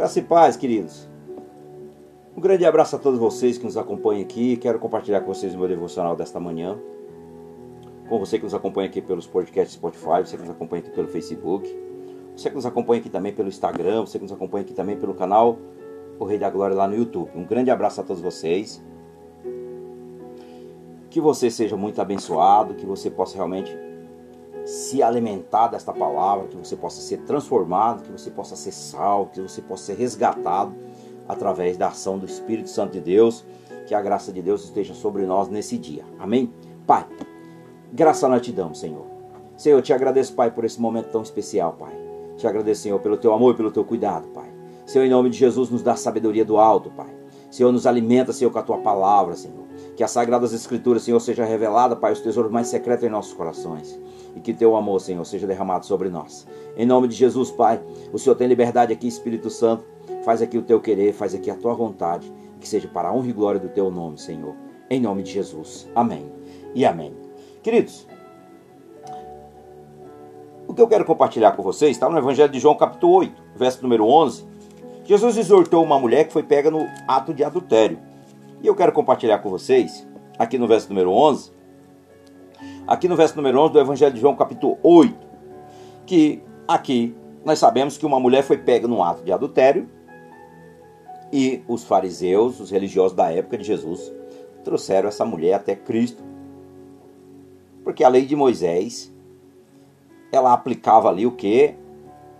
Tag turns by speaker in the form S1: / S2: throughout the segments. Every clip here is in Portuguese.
S1: Graça e paz, queridos. Um grande abraço a todos vocês que nos acompanham aqui. Quero compartilhar com vocês o meu devocional desta manhã. Com você que nos acompanha aqui pelos podcasts Spotify, você que nos acompanha aqui pelo Facebook, você que nos acompanha aqui também pelo Instagram, você que nos acompanha aqui também pelo canal O Rei da Glória lá no YouTube. Um grande abraço a todos vocês. Que você seja muito abençoado, que você possa realmente se alimentar desta palavra, que você possa ser transformado, que você possa ser salvo, que você possa ser resgatado através da ação do Espírito Santo de Deus. Que a graça de Deus esteja sobre nós nesse dia. Amém? Pai, graça nós te damos, Senhor. Senhor, eu te agradeço, Pai, por esse momento tão especial, Pai. Te agradeço, Senhor, pelo teu amor e pelo teu cuidado, Pai. Senhor, em nome de Jesus, nos dá sabedoria do alto, Pai. Senhor, nos alimenta, Senhor, com a tua palavra, Senhor. Que as sagradas escrituras, Senhor, seja revelada, Pai, os tesouros mais secretos em nossos corações. E que teu amor, Senhor, seja derramado sobre nós. Em nome de Jesus, Pai, o Senhor tem liberdade aqui, Espírito Santo. Faz aqui o teu querer, faz aqui a tua vontade. Que seja para a honra e glória do teu nome, Senhor. Em nome de Jesus. Amém. E amém. Queridos, o que eu quero compartilhar com vocês está no Evangelho de João, capítulo 8, verso número 11. Jesus exortou uma mulher que foi pega no ato de adultério. E eu quero compartilhar com vocês, aqui no verso número 11, aqui no verso número 11 do Evangelho de João, capítulo 8, que aqui nós sabemos que uma mulher foi pega no ato de adultério e os fariseus, os religiosos da época de Jesus, trouxeram essa mulher até Cristo. Porque a lei de Moisés, ela aplicava ali o que?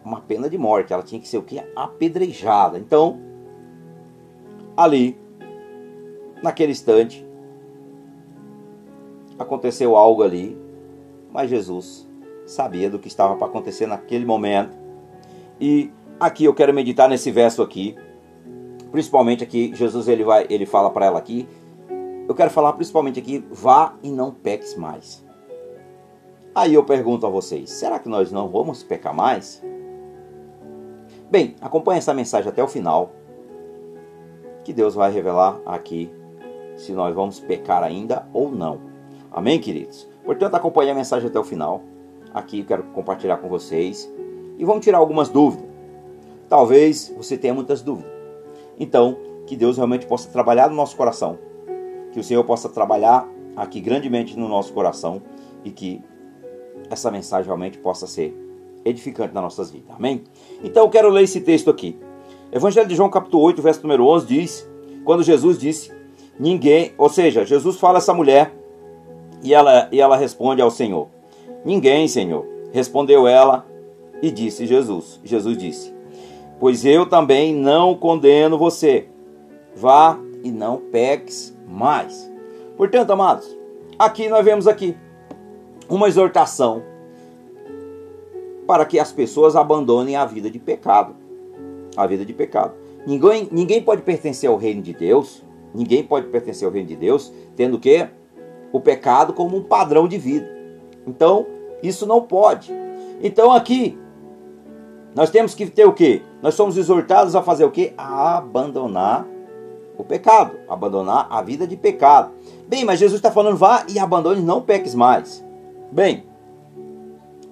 S1: Uma pena de morte. Ela tinha que ser o que? Apedrejada. Então, ali, naquele instante, aconteceu algo ali, mas Jesus sabia do que estava para acontecer naquele momento. E aqui eu quero meditar nesse verso aqui, principalmente aqui Jesus ele vai, ele fala para ela aqui. Eu quero falar principalmente aqui, vá e não peques mais. Aí eu pergunto a vocês, será que nós não vamos pecar mais? Bem, acompanhe essa mensagem até o final, que Deus vai revelar aqui se nós vamos pecar ainda ou não. Amém, queridos? Portanto, acompanhe a mensagem até o final. Aqui quero compartilhar com vocês e vamos tirar algumas dúvidas. Talvez você tenha muitas dúvidas. Então, que Deus realmente possa trabalhar no nosso coração. Que o Senhor possa trabalhar aqui grandemente no nosso coração e que essa mensagem realmente possa ser edificante nas nossas vidas. Amém? Então eu quero ler esse texto aqui. Evangelho de João, capítulo 8, verso número 11 diz: Quando Jesus disse, ninguém, ou seja, Jesus fala a essa mulher e ela, e ela responde ao Senhor: Ninguém, Senhor. Respondeu ela e disse Jesus. Jesus disse: Pois eu também não condeno você. Vá e não peques mais. Portanto, amados, aqui nós vemos aqui uma exortação para que as pessoas abandonem a vida de pecado. A vida de pecado. Ninguém, ninguém pode pertencer ao reino de Deus. Ninguém pode pertencer ao reino de Deus tendo que o pecado como um padrão de vida. Então, isso não pode. Então aqui nós temos que ter o que? Nós somos exortados a fazer o que? A abandonar o pecado, abandonar a vida de pecado. Bem, mas Jesus está falando, vá e abandone, não peques mais. Bem,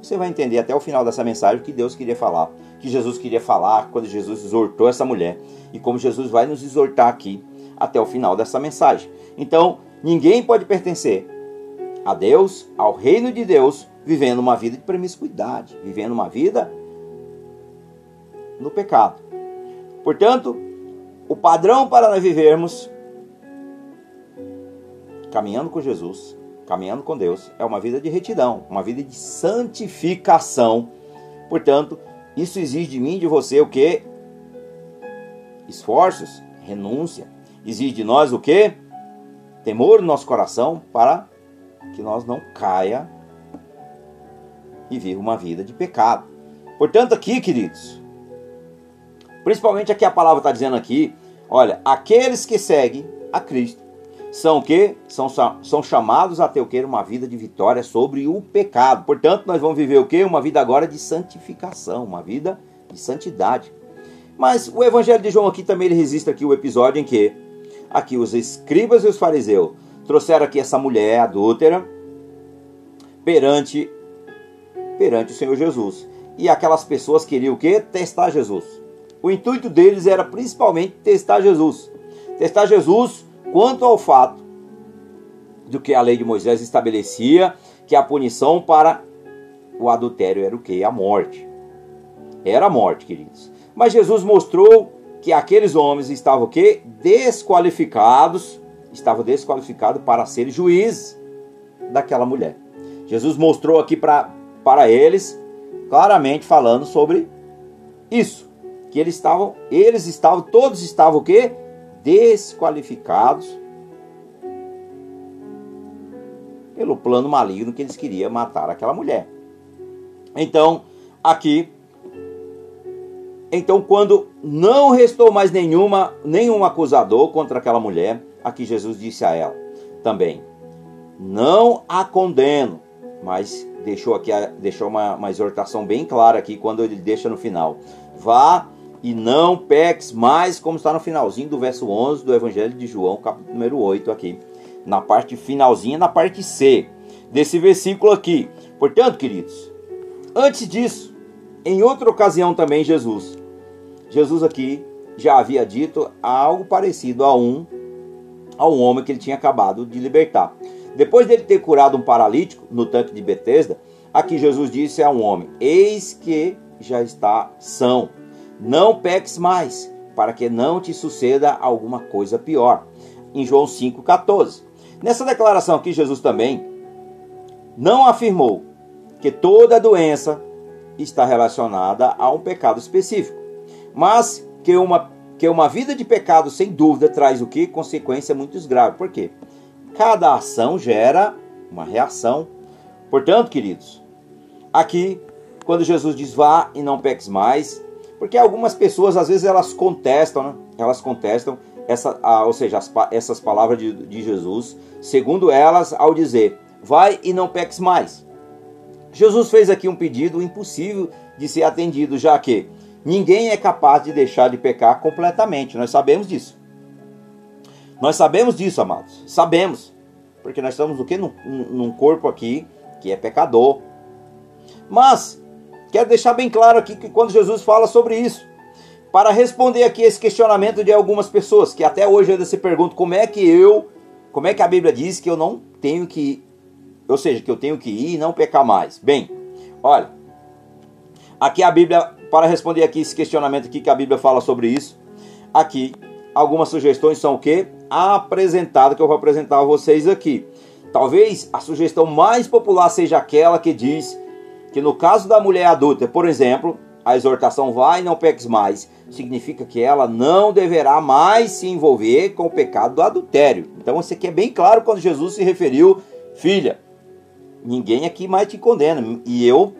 S1: você vai entender até o final dessa mensagem o que Deus queria falar, que Jesus queria falar quando Jesus exortou essa mulher e como Jesus vai nos exortar aqui até o final dessa mensagem. Então, ninguém pode pertencer a Deus, ao reino de Deus, vivendo uma vida de promiscuidade, vivendo uma vida no pecado. Portanto, o padrão para nós vivermos caminhando com Jesus, caminhando com Deus, é uma vida de retidão, uma vida de santificação. Portanto, isso exige de mim e de você o que? Esforços, renúncia. Exige de nós o que? Temor no nosso coração para que nós não caia e viva uma vida de pecado. Portanto, aqui, queridos, principalmente aqui a palavra está dizendo aqui, olha, aqueles que seguem a Cristo são o que? São, são chamados a ter o que? Uma vida de vitória sobre o pecado. Portanto, nós vamos viver o que? Uma vida agora de santificação, uma vida de santidade. Mas o Evangelho de João aqui também ele resiste aqui o episódio em que aqui os escribas e os fariseus trouxeram aqui essa mulher adúltera perante perante o Senhor Jesus. E aquelas pessoas queriam o quê? Testar Jesus. O intuito deles era principalmente testar Jesus. Testar Jesus quanto ao fato do que a lei de Moisés estabelecia, que a punição para o adultério era o que? A morte. Era a morte, queridos. Mas Jesus mostrou que aqueles homens estavam o quê? Desqualificados, estavam desqualificados para ser juízes daquela mulher. Jesus mostrou aqui pra, para eles, claramente falando sobre isso. Que eles estavam, eles estavam, todos estavam o quê? Desqualificados pelo plano maligno que eles queriam matar aquela mulher. Então, aqui então, quando não restou mais nenhuma, nenhum acusador contra aquela mulher, aqui Jesus disse a ela também: Não a condeno, mas deixou aqui deixou uma, uma exortação bem clara aqui quando ele deixa no final: Vá e não peques mais, como está no finalzinho do verso 11 do Evangelho de João, capítulo número 8 aqui, na parte finalzinha, na parte C desse versículo aqui. Portanto, queridos, antes disso, em outra ocasião também Jesus Jesus aqui já havia dito algo parecido a um a um homem que ele tinha acabado de libertar. Depois dele ter curado um paralítico no tanque de Betesda, aqui Jesus disse a um homem: Eis que já está são. Não peques mais, para que não te suceda alguma coisa pior. Em João 5,14. Nessa declaração aqui, Jesus também não afirmou que toda doença está relacionada a um pecado específico mas que uma, que uma vida de pecado, sem dúvida, traz o que? Consequência muito grave. Por quê? Cada ação gera uma reação. Portanto, queridos, aqui, quando Jesus diz vá e não peques mais, porque algumas pessoas, às vezes, elas contestam, né? elas contestam, essa, a, ou seja, as, essas palavras de, de Jesus, segundo elas, ao dizer vai e não peques mais. Jesus fez aqui um pedido impossível de ser atendido, já que Ninguém é capaz de deixar de pecar completamente. Nós sabemos disso. Nós sabemos disso, amados. Sabemos. Porque nós estamos o que? Num, num corpo aqui que é pecador. Mas, quero deixar bem claro aqui que quando Jesus fala sobre isso, para responder aqui esse questionamento de algumas pessoas que até hoje ainda se perguntam como é que eu, como é que a Bíblia diz que eu não tenho que, ou seja, que eu tenho que ir e não pecar mais. Bem, olha, aqui a Bíblia para responder aqui esse questionamento aqui que a Bíblia fala sobre isso, aqui algumas sugestões são o que? Apresentado que eu vou apresentar a vocês aqui. Talvez a sugestão mais popular seja aquela que diz que no caso da mulher adulta, por exemplo, a exortação vai e não peques mais, significa que ela não deverá mais se envolver com o pecado do adultério. Então isso aqui é bem claro quando Jesus se referiu, filha, ninguém aqui mais te condena, e eu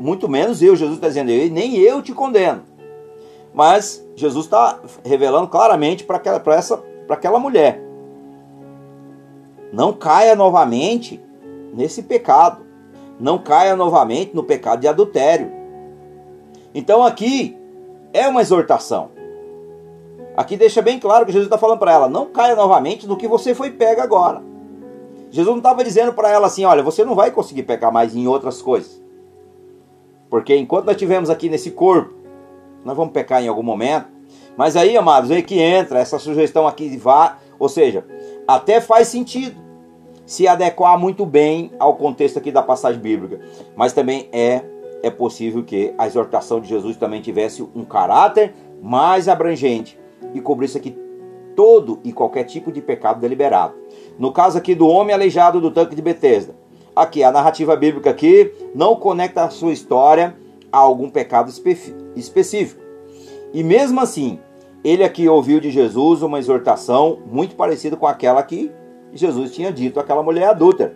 S1: muito menos eu. Jesus está dizendo, nem eu te condeno. Mas Jesus está revelando claramente para aquela, essa, aquela mulher: não caia novamente nesse pecado, não caia novamente no pecado de adultério. Então aqui é uma exortação. Aqui deixa bem claro que Jesus está falando para ela: não caia novamente no que você foi pega agora. Jesus não estava dizendo para ela assim: olha, você não vai conseguir pecar mais em outras coisas. Porque enquanto nós estivermos aqui nesse corpo, nós vamos pecar em algum momento. Mas aí, amados, aí que entra essa sugestão aqui vá, ou seja, até faz sentido se adequar muito bem ao contexto aqui da passagem bíblica. Mas também é é possível que a exortação de Jesus também tivesse um caráter mais abrangente e cobrisse aqui todo e qualquer tipo de pecado deliberado. No caso aqui do homem aleijado do tanque de Betesda, Aqui, a narrativa bíblica aqui não conecta a sua história a algum pecado espe específico. E mesmo assim, ele aqui ouviu de Jesus uma exortação muito parecida com aquela que Jesus tinha dito àquela mulher adulta.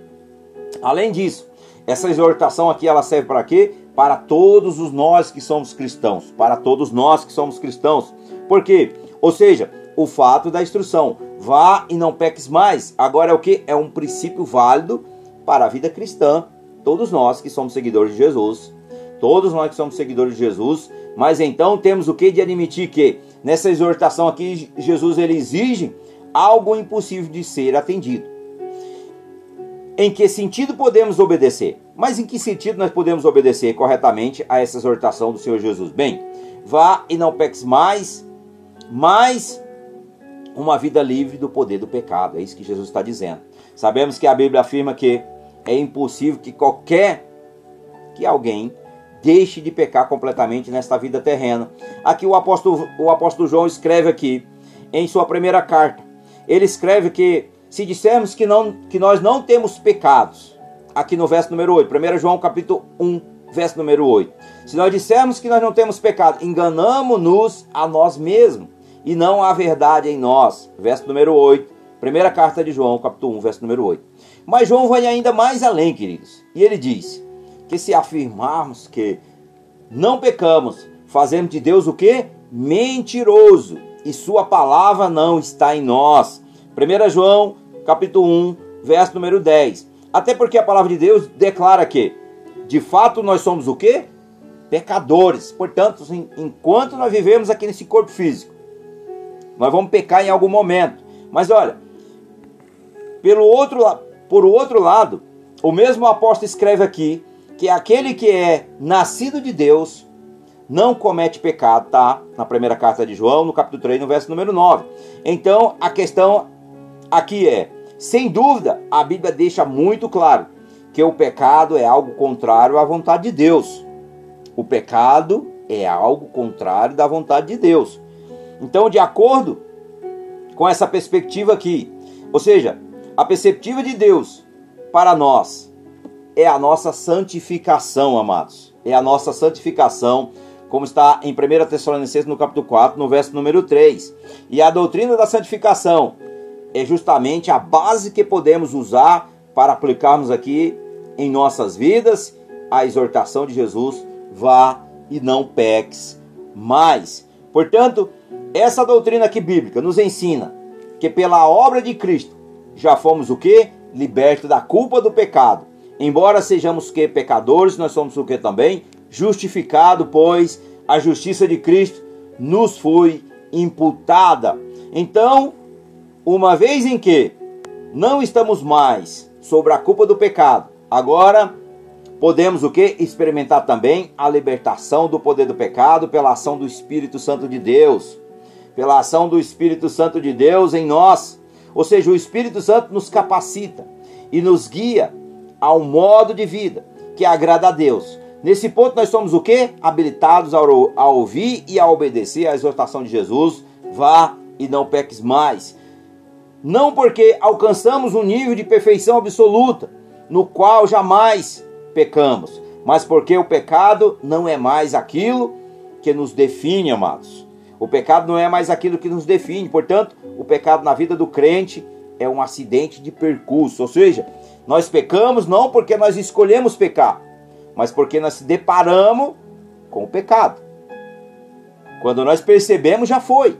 S1: Além disso, essa exortação aqui ela serve para quê? Para todos os nós que somos cristãos, para todos nós que somos cristãos. Por quê? Ou seja, o fato da instrução, vá e não peques mais. Agora é o que? É um princípio válido para a vida cristã, todos nós que somos seguidores de Jesus, todos nós que somos seguidores de Jesus, mas então temos o que de admitir que nessa exortação aqui Jesus ele exige algo impossível de ser atendido. Em que sentido podemos obedecer? Mas em que sentido nós podemos obedecer corretamente a essa exortação do Senhor Jesus? Bem, vá e não peques mais, mas uma vida livre do poder do pecado. É isso que Jesus está dizendo. Sabemos que a Bíblia afirma que é impossível que qualquer que alguém deixe de pecar completamente nesta vida terrena. Aqui o apóstolo, o apóstolo João escreve aqui em sua primeira carta. Ele escreve que se dissermos que, não, que nós não temos pecados, aqui no verso número 8, 1 João capítulo 1, verso número 8. Se nós dissermos que nós não temos pecado, enganamos-nos a nós mesmos e não há verdade em nós. Verso número 8, primeira carta de João, capítulo 1, verso número 8. Mas João vai ainda mais além, queridos. E ele diz que se afirmarmos que não pecamos, fazemos de Deus o que? Mentiroso. E sua palavra não está em nós. 1 João, capítulo 1, verso número 10. Até porque a palavra de Deus declara que, de fato, nós somos o que? Pecadores. Portanto, enquanto nós vivemos aqui nesse corpo físico, nós vamos pecar em algum momento. Mas olha, pelo outro, por outro lado, o mesmo apóstolo escreve aqui que aquele que é nascido de Deus não comete pecado, tá? Na primeira carta de João, no capítulo 3, no verso número 9. Então, a questão aqui é, sem dúvida, a Bíblia deixa muito claro que o pecado é algo contrário à vontade de Deus. O pecado é algo contrário da vontade de Deus. Então, de acordo com essa perspectiva aqui, ou seja, a perspectiva de Deus para nós é a nossa santificação, amados. É a nossa santificação, como está em 1 Tessalonicenses no capítulo 4, no verso número 3. E a doutrina da santificação é justamente a base que podemos usar para aplicarmos aqui em nossas vidas a exortação de Jesus: vá e não peques mais. Portanto, essa doutrina aqui bíblica nos ensina que pela obra de Cristo já fomos o que? Libertos da culpa do pecado Embora sejamos que pecadores, nós somos o que também? Justificado, pois a justiça de Cristo nos foi imputada. Então, uma vez em que não estamos mais sobre a culpa do pecado, agora podemos o que? Experimentar também a libertação do poder do pecado pela ação do Espírito Santo de Deus. Pela ação do Espírito Santo de Deus em nós. Ou seja, o Espírito Santo nos capacita e nos guia ao modo de vida que agrada a Deus. Nesse ponto nós somos o que? Habilitados a ouvir e a obedecer à exortação de Jesus. Vá e não peques mais. Não porque alcançamos um nível de perfeição absoluta, no qual jamais pecamos, mas porque o pecado não é mais aquilo que nos define, amados. O pecado não é mais aquilo que nos define. Portanto, o pecado na vida do crente é um acidente de percurso, ou seja, nós pecamos não porque nós escolhemos pecar, mas porque nós se deparamos com o pecado. Quando nós percebemos, já foi.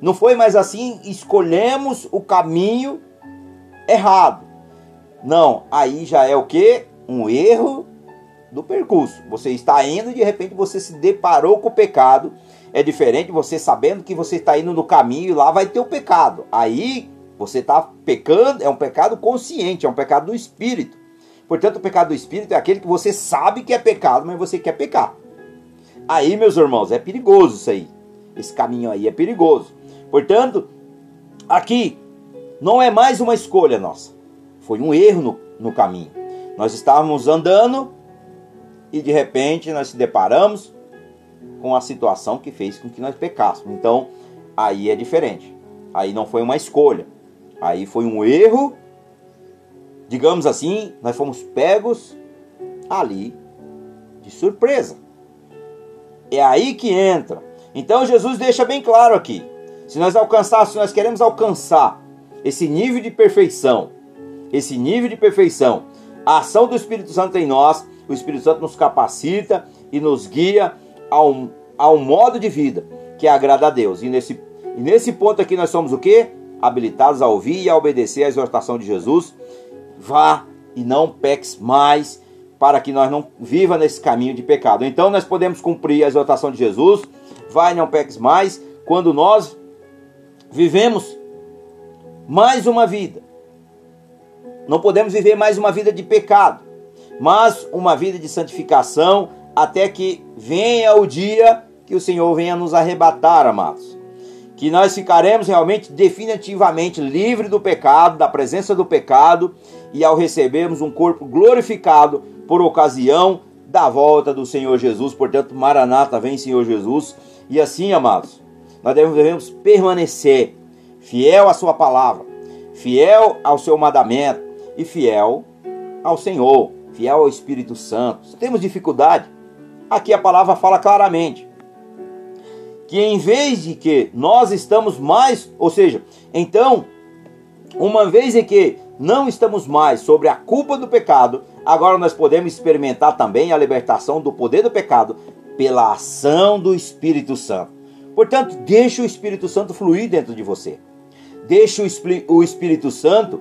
S1: Não foi mais assim, escolhemos o caminho errado. Não, aí já é o que? Um erro do percurso. Você está indo e de repente você se deparou com o pecado. É diferente você sabendo que você está indo no caminho e lá vai ter o pecado. Aí você está pecando, é um pecado consciente, é um pecado do espírito. Portanto, o pecado do espírito é aquele que você sabe que é pecado, mas você quer pecar. Aí, meus irmãos, é perigoso isso aí. Esse caminho aí é perigoso. Portanto, aqui não é mais uma escolha nossa. Foi um erro no, no caminho. Nós estávamos andando e de repente nós se deparamos com a situação que fez com que nós pecássemos. Então, aí é diferente. Aí não foi uma escolha. Aí foi um erro, digamos assim, nós fomos pegos ali de surpresa. É aí que entra. Então Jesus deixa bem claro aqui. Se nós alcançar, se nós queremos alcançar esse nível de perfeição, esse nível de perfeição, a ação do Espírito Santo em nós, o Espírito Santo nos capacita e nos guia ao, ao modo de vida que agrada a Deus. E nesse, e nesse ponto aqui nós somos o que? habilitados a ouvir e a obedecer à exortação de Jesus. Vá e não peques mais, para que nós não viva nesse caminho de pecado. Então nós podemos cumprir a exortação de Jesus. Vai e não peques mais, quando nós vivemos mais uma vida. Não podemos viver mais uma vida de pecado, mas uma vida de santificação até que venha o dia que o Senhor venha nos arrebatar, amados. Que nós ficaremos realmente definitivamente livres do pecado, da presença do pecado, e ao recebermos um corpo glorificado por ocasião da volta do Senhor Jesus. Portanto, Maranata, vem Senhor Jesus. E assim, amados, nós devemos permanecer fiel à Sua palavra, fiel ao seu mandamento e fiel ao Senhor, fiel ao Espírito Santo. Se temos dificuldade, aqui a palavra fala claramente que em vez de que nós estamos mais, ou seja, então, uma vez em que não estamos mais sobre a culpa do pecado, agora nós podemos experimentar também a libertação do poder do pecado pela ação do Espírito Santo. Portanto, deixe o Espírito Santo fluir dentro de você. Deixe o Espírito Santo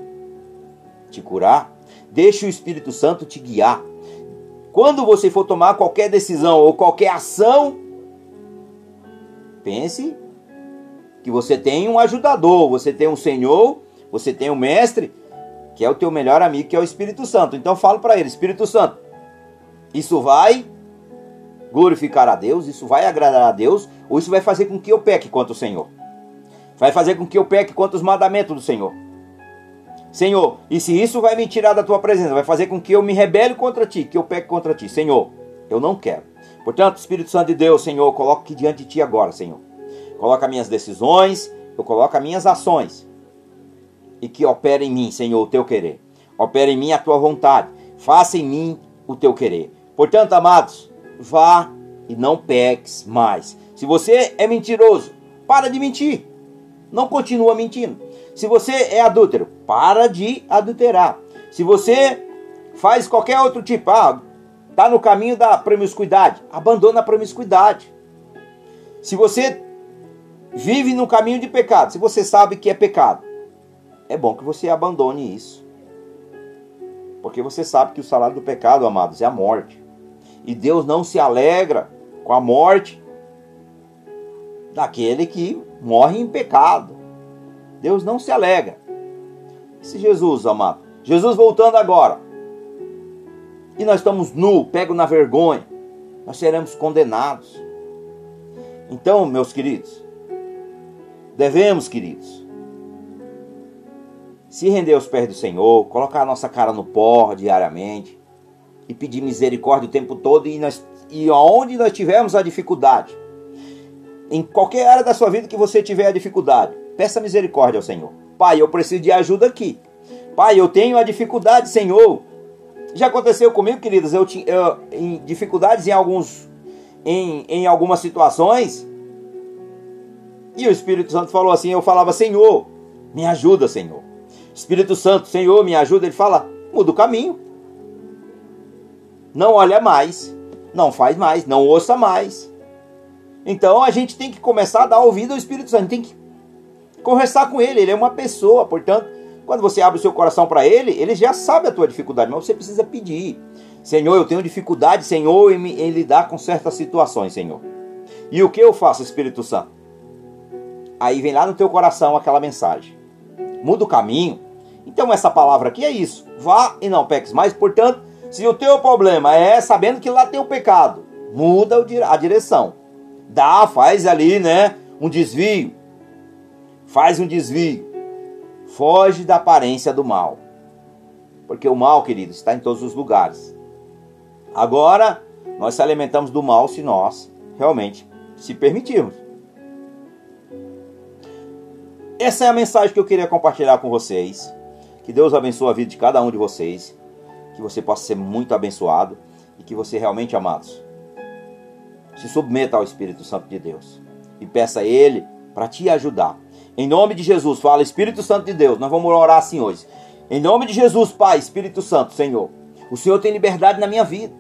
S1: te curar. Deixe o Espírito Santo te guiar. Quando você for tomar qualquer decisão ou qualquer ação, pense que você tem um ajudador, você tem um Senhor, você tem um mestre, que é o teu melhor amigo, que é o Espírito Santo. Então falo para ele, Espírito Santo, isso vai glorificar a Deus, isso vai agradar a Deus, ou isso vai fazer com que eu peque contra o Senhor? Vai fazer com que eu peque contra os mandamentos do Senhor. Senhor, e se isso vai me tirar da tua presença, vai fazer com que eu me rebele contra ti, que eu peque contra ti. Senhor, eu não quero. Portanto, Espírito Santo de Deus, Senhor, coloco aqui diante de ti agora, Senhor. Coloca minhas decisões, eu coloco as minhas ações. E que opere em mim, Senhor, o teu querer. Opere em mim a tua vontade. Faça em mim o teu querer. Portanto, amados, vá e não peques mais. Se você é mentiroso, para de mentir. Não continua mentindo. Se você é adúltero, para de adulterar. Se você faz qualquer outro tipo, ah, tá no caminho da promiscuidade, abandona a promiscuidade. Se você vive no caminho de pecado, se você sabe que é pecado, é bom que você abandone isso. Porque você sabe que o salário do pecado, amados, é a morte. E Deus não se alegra com a morte daquele que morre em pecado. Deus não se alegra. Se Jesus, amado, Jesus voltando agora, e nós estamos nu, pego na vergonha, nós seremos condenados. Então, meus queridos, devemos, queridos, se render aos pés do Senhor, colocar a nossa cara no pó diariamente e pedir misericórdia o tempo todo e, nós, e aonde nós tivermos a dificuldade, em qualquer área da sua vida que você tiver a dificuldade, peça misericórdia ao Senhor. Pai, eu preciso de ajuda aqui. Pai, eu tenho a dificuldade, Senhor. Já aconteceu comigo, queridas, eu tinha em dificuldades em alguns em, em algumas situações. E o Espírito Santo falou assim, eu falava: "Senhor, me ajuda, Senhor". Espírito Santo, Senhor, me ajuda. Ele fala: "Muda o caminho. Não olha mais, não faz mais, não ouça mais". Então a gente tem que começar a dar ouvido ao Espírito Santo, tem que conversar com ele, ele é uma pessoa, portanto, quando você abre o seu coração para ele, ele já sabe a tua dificuldade, mas você precisa pedir. Senhor, eu tenho dificuldade, Senhor, em, em lidar com certas situações, Senhor. E o que eu faço, Espírito Santo? Aí vem lá no teu coração aquela mensagem. Muda o caminho. Então essa palavra aqui é isso. Vá e não peques mais. Portanto, se o teu problema é sabendo que lá tem o pecado, muda a direção. Dá, faz ali, né, um desvio. Faz um desvio. Foge da aparência do mal. Porque o mal, querido, está em todos os lugares. Agora, nós se alimentamos do mal se nós realmente se permitirmos. Essa é a mensagem que eu queria compartilhar com vocês. Que Deus abençoe a vida de cada um de vocês. Que você possa ser muito abençoado. E que você realmente, amados, se submeta ao Espírito Santo de Deus. E peça a Ele para te ajudar em nome de Jesus, fala Espírito Santo de Deus. Nós vamos orar assim hoje. Em nome de Jesus, Pai, Espírito Santo, Senhor. O Senhor tem liberdade na minha vida.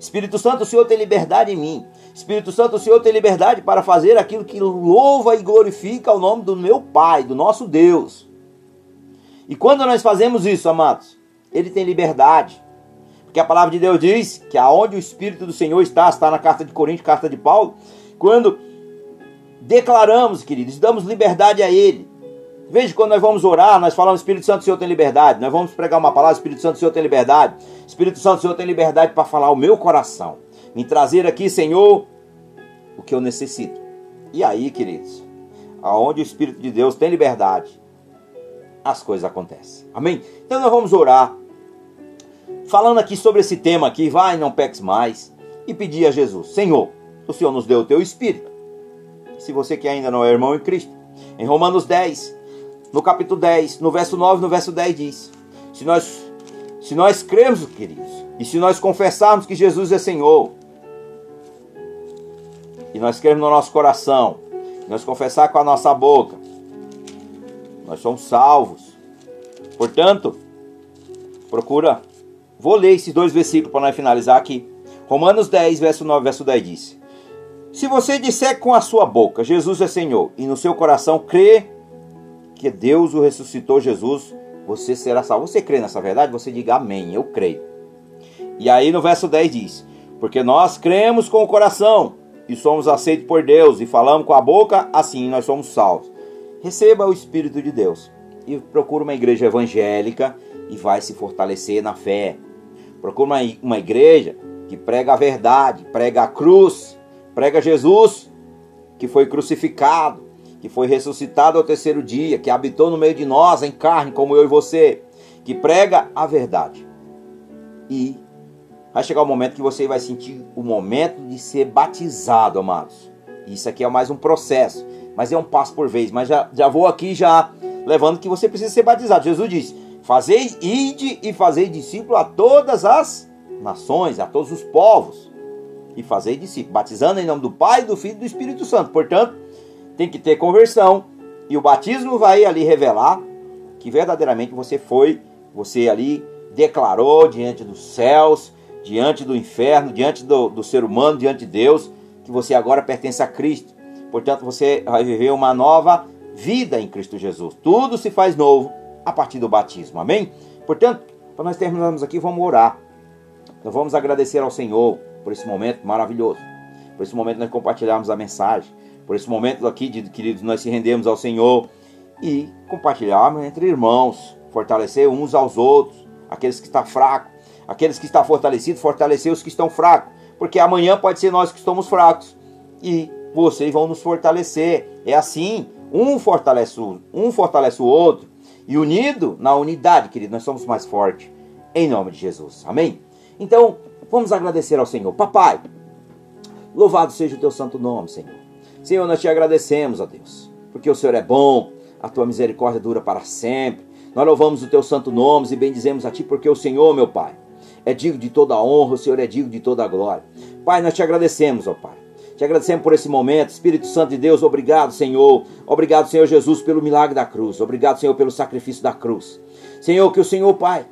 S1: Espírito Santo, o Senhor tem liberdade em mim. Espírito Santo, o Senhor tem liberdade para fazer aquilo que louva e glorifica o nome do meu Pai, do nosso Deus. E quando nós fazemos isso, amados, Ele tem liberdade. Porque a palavra de Deus diz que aonde o Espírito do Senhor está, está na carta de Coríntios, carta de Paulo, quando declaramos, queridos, damos liberdade a Ele. Veja, quando nós vamos orar, nós falamos Espírito Santo, Senhor tem liberdade. Nós vamos pregar uma palavra, Espírito Santo, Senhor tem liberdade. Espírito Santo, Senhor tem liberdade para falar o meu coração. Me trazer aqui, Senhor, o que eu necessito. E aí, queridos, aonde o Espírito de Deus tem liberdade, as coisas acontecem. Amém? Então nós vamos orar. Falando aqui sobre esse tema aqui, vai, não peques mais. E pedir a Jesus, Senhor, o Senhor nos deu o teu Espírito. Se você que ainda não é irmão em Cristo. Em Romanos 10, no capítulo 10, no verso 9, no verso 10 diz: Se nós se nós cremos, queridos, e se nós confessarmos que Jesus é Senhor, e nós cremos no nosso coração, nós confessar com a nossa boca, nós somos salvos. Portanto, procura. Vou ler esses dois versículos para nós finalizar aqui. Romanos 10, verso 9, verso 10 diz: Se você disser com a sua boca, Jesus é Senhor, e no seu coração crê que Deus o ressuscitou, Jesus, você será salvo. Você crê nessa verdade? Você diga amém, eu creio. E aí no verso 10 diz: Porque nós cremos com o coração e somos aceitos por Deus, e falamos com a boca, assim nós somos salvos. Receba o Espírito de Deus e procure uma igreja evangélica e vai se fortalecer na fé. Procure uma, uma igreja que prega a verdade, prega a cruz, prega Jesus que foi crucificado, que foi ressuscitado ao terceiro dia, que habitou no meio de nós em carne, como eu e você, que prega a verdade. E vai chegar o momento que você vai sentir o momento de ser batizado, amados. Isso aqui é mais um processo, mas é um passo por vez. Mas já, já vou aqui já levando que você precisa ser batizado. Jesus disse: Fazei, ide e fazei discípulo a todas as nações, a todos os povos. E fazei discípulo, batizando em nome do Pai, do Filho e do Espírito Santo. Portanto, tem que ter conversão. E o batismo vai ali revelar que verdadeiramente você foi, você ali declarou diante dos céus, diante do inferno, diante do, do ser humano, diante de Deus, que você agora pertence a Cristo. Portanto, você vai viver uma nova vida em Cristo Jesus. Tudo se faz novo a partir do batismo. Amém? Portanto, para nós terminarmos aqui, vamos orar. Nós vamos agradecer ao Senhor por esse momento maravilhoso. Por esse momento nós compartilharmos a mensagem por esse momento aqui, de, queridos, nós se rendemos ao Senhor e compartilharmos entre irmãos, fortalecer uns aos outros, aqueles que estão fracos, aqueles que estão fortalecidos, fortalecer os que estão fracos, porque amanhã pode ser nós que estamos fracos e vocês vão nos fortalecer. É assim, um fortalece o, um fortalece o outro e unido na unidade, querido, nós somos mais fortes. Em nome de Jesus. Amém? Então, vamos agradecer ao Senhor. Papai, louvado seja o teu santo nome, Senhor. Senhor, nós te agradecemos, ó Deus, porque o Senhor é bom, a tua misericórdia dura para sempre. Nós louvamos o teu santo nome e bendizemos a ti, porque o Senhor, meu Pai, é digno de toda a honra, o Senhor é digno de toda a glória. Pai, nós te agradecemos, ó Pai. Te agradecemos por esse momento, Espírito Santo de Deus, obrigado, Senhor. Obrigado, Senhor Jesus, pelo milagre da cruz. Obrigado, Senhor, pelo sacrifício da cruz. Senhor, que o Senhor, Pai,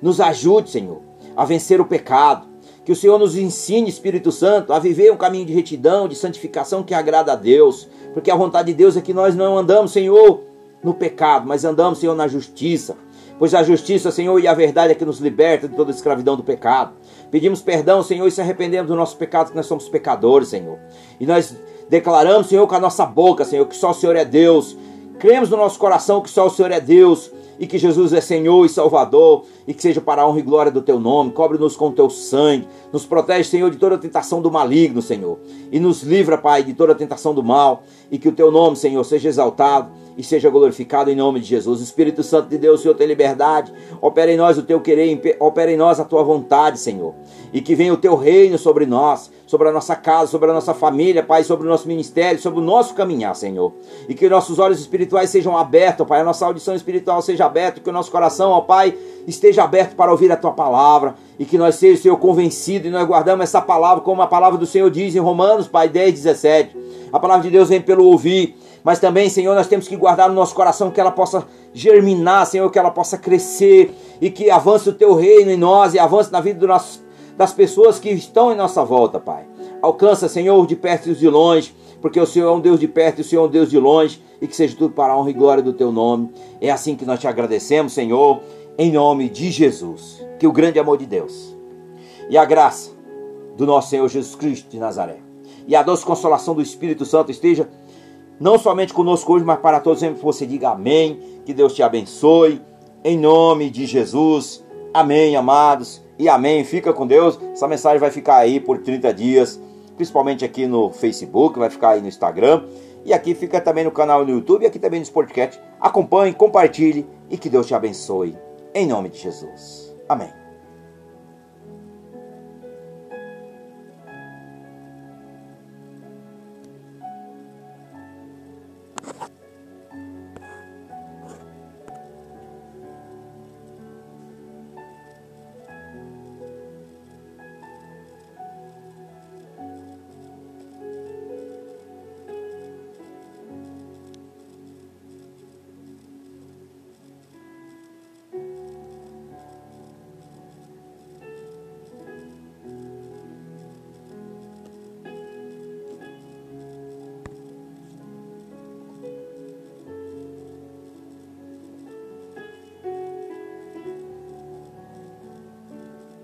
S1: nos ajude, Senhor, a vencer o pecado, que o Senhor nos ensine, Espírito Santo, a viver um caminho de retidão, de santificação que agrada a Deus. Porque a vontade de Deus é que nós não andamos, Senhor, no pecado, mas andamos, Senhor, na justiça. Pois a justiça, Senhor, e a verdade é que nos liberta de toda a escravidão do pecado. Pedimos perdão, Senhor, e se arrependemos do nosso pecado, que nós somos pecadores, Senhor. E nós declaramos, Senhor, com a nossa boca, Senhor, que só o Senhor é Deus. Cremos no nosso coração que só o Senhor é Deus e que Jesus é Senhor e Salvador e que seja para a honra e glória do teu nome. Cobre-nos com teu sangue. Nos protege, Senhor, de toda tentação do maligno, Senhor. E nos livra, Pai, de toda tentação do mal. E que o teu nome, Senhor, seja exaltado e seja glorificado em nome de Jesus. Espírito Santo de Deus, Senhor, tem liberdade. Opera em nós o teu querer, opera em nós a tua vontade, Senhor. E que venha o teu reino sobre nós, sobre a nossa casa, sobre a nossa família, Pai, sobre o nosso ministério, sobre o nosso caminhar, Senhor. E que nossos olhos espirituais sejam abertos, Pai, a nossa audição espiritual seja aberta, que o nosso coração, ó Pai, esteja aberto para ouvir a tua palavra e que nós sejamos, Senhor, convencidos e nós guardamos essa palavra como a palavra do Senhor diz em Romanos, Pai 10, 17. A palavra de Deus vem pelo ouvir mas também, Senhor, nós temos que guardar no nosso coração que ela possa germinar, Senhor, que ela possa crescer e que avance o teu reino em nós e avance na vida nosso, das pessoas que estão em nossa volta, Pai. Alcança, Senhor, de perto e de longe, porque o Senhor é um Deus de perto e o Senhor é um Deus de longe, e que seja tudo para a honra e glória do teu nome. É assim que nós te agradecemos, Senhor, em nome de Jesus. Que o grande amor de Deus e a graça do nosso Senhor Jesus Cristo de Nazaré e a doce consolação do Espírito Santo esteja não somente conosco hoje, mas para todos. Sempre você diga amém, que Deus te abençoe, em nome de Jesus, amém, amados, e amém, fica com Deus, essa mensagem vai ficar aí por 30 dias, principalmente aqui no Facebook, vai ficar aí no Instagram. E aqui fica também no canal no YouTube e aqui também no Sportcat. Acompanhe, compartilhe e que Deus te abençoe. Em nome de Jesus. Amém.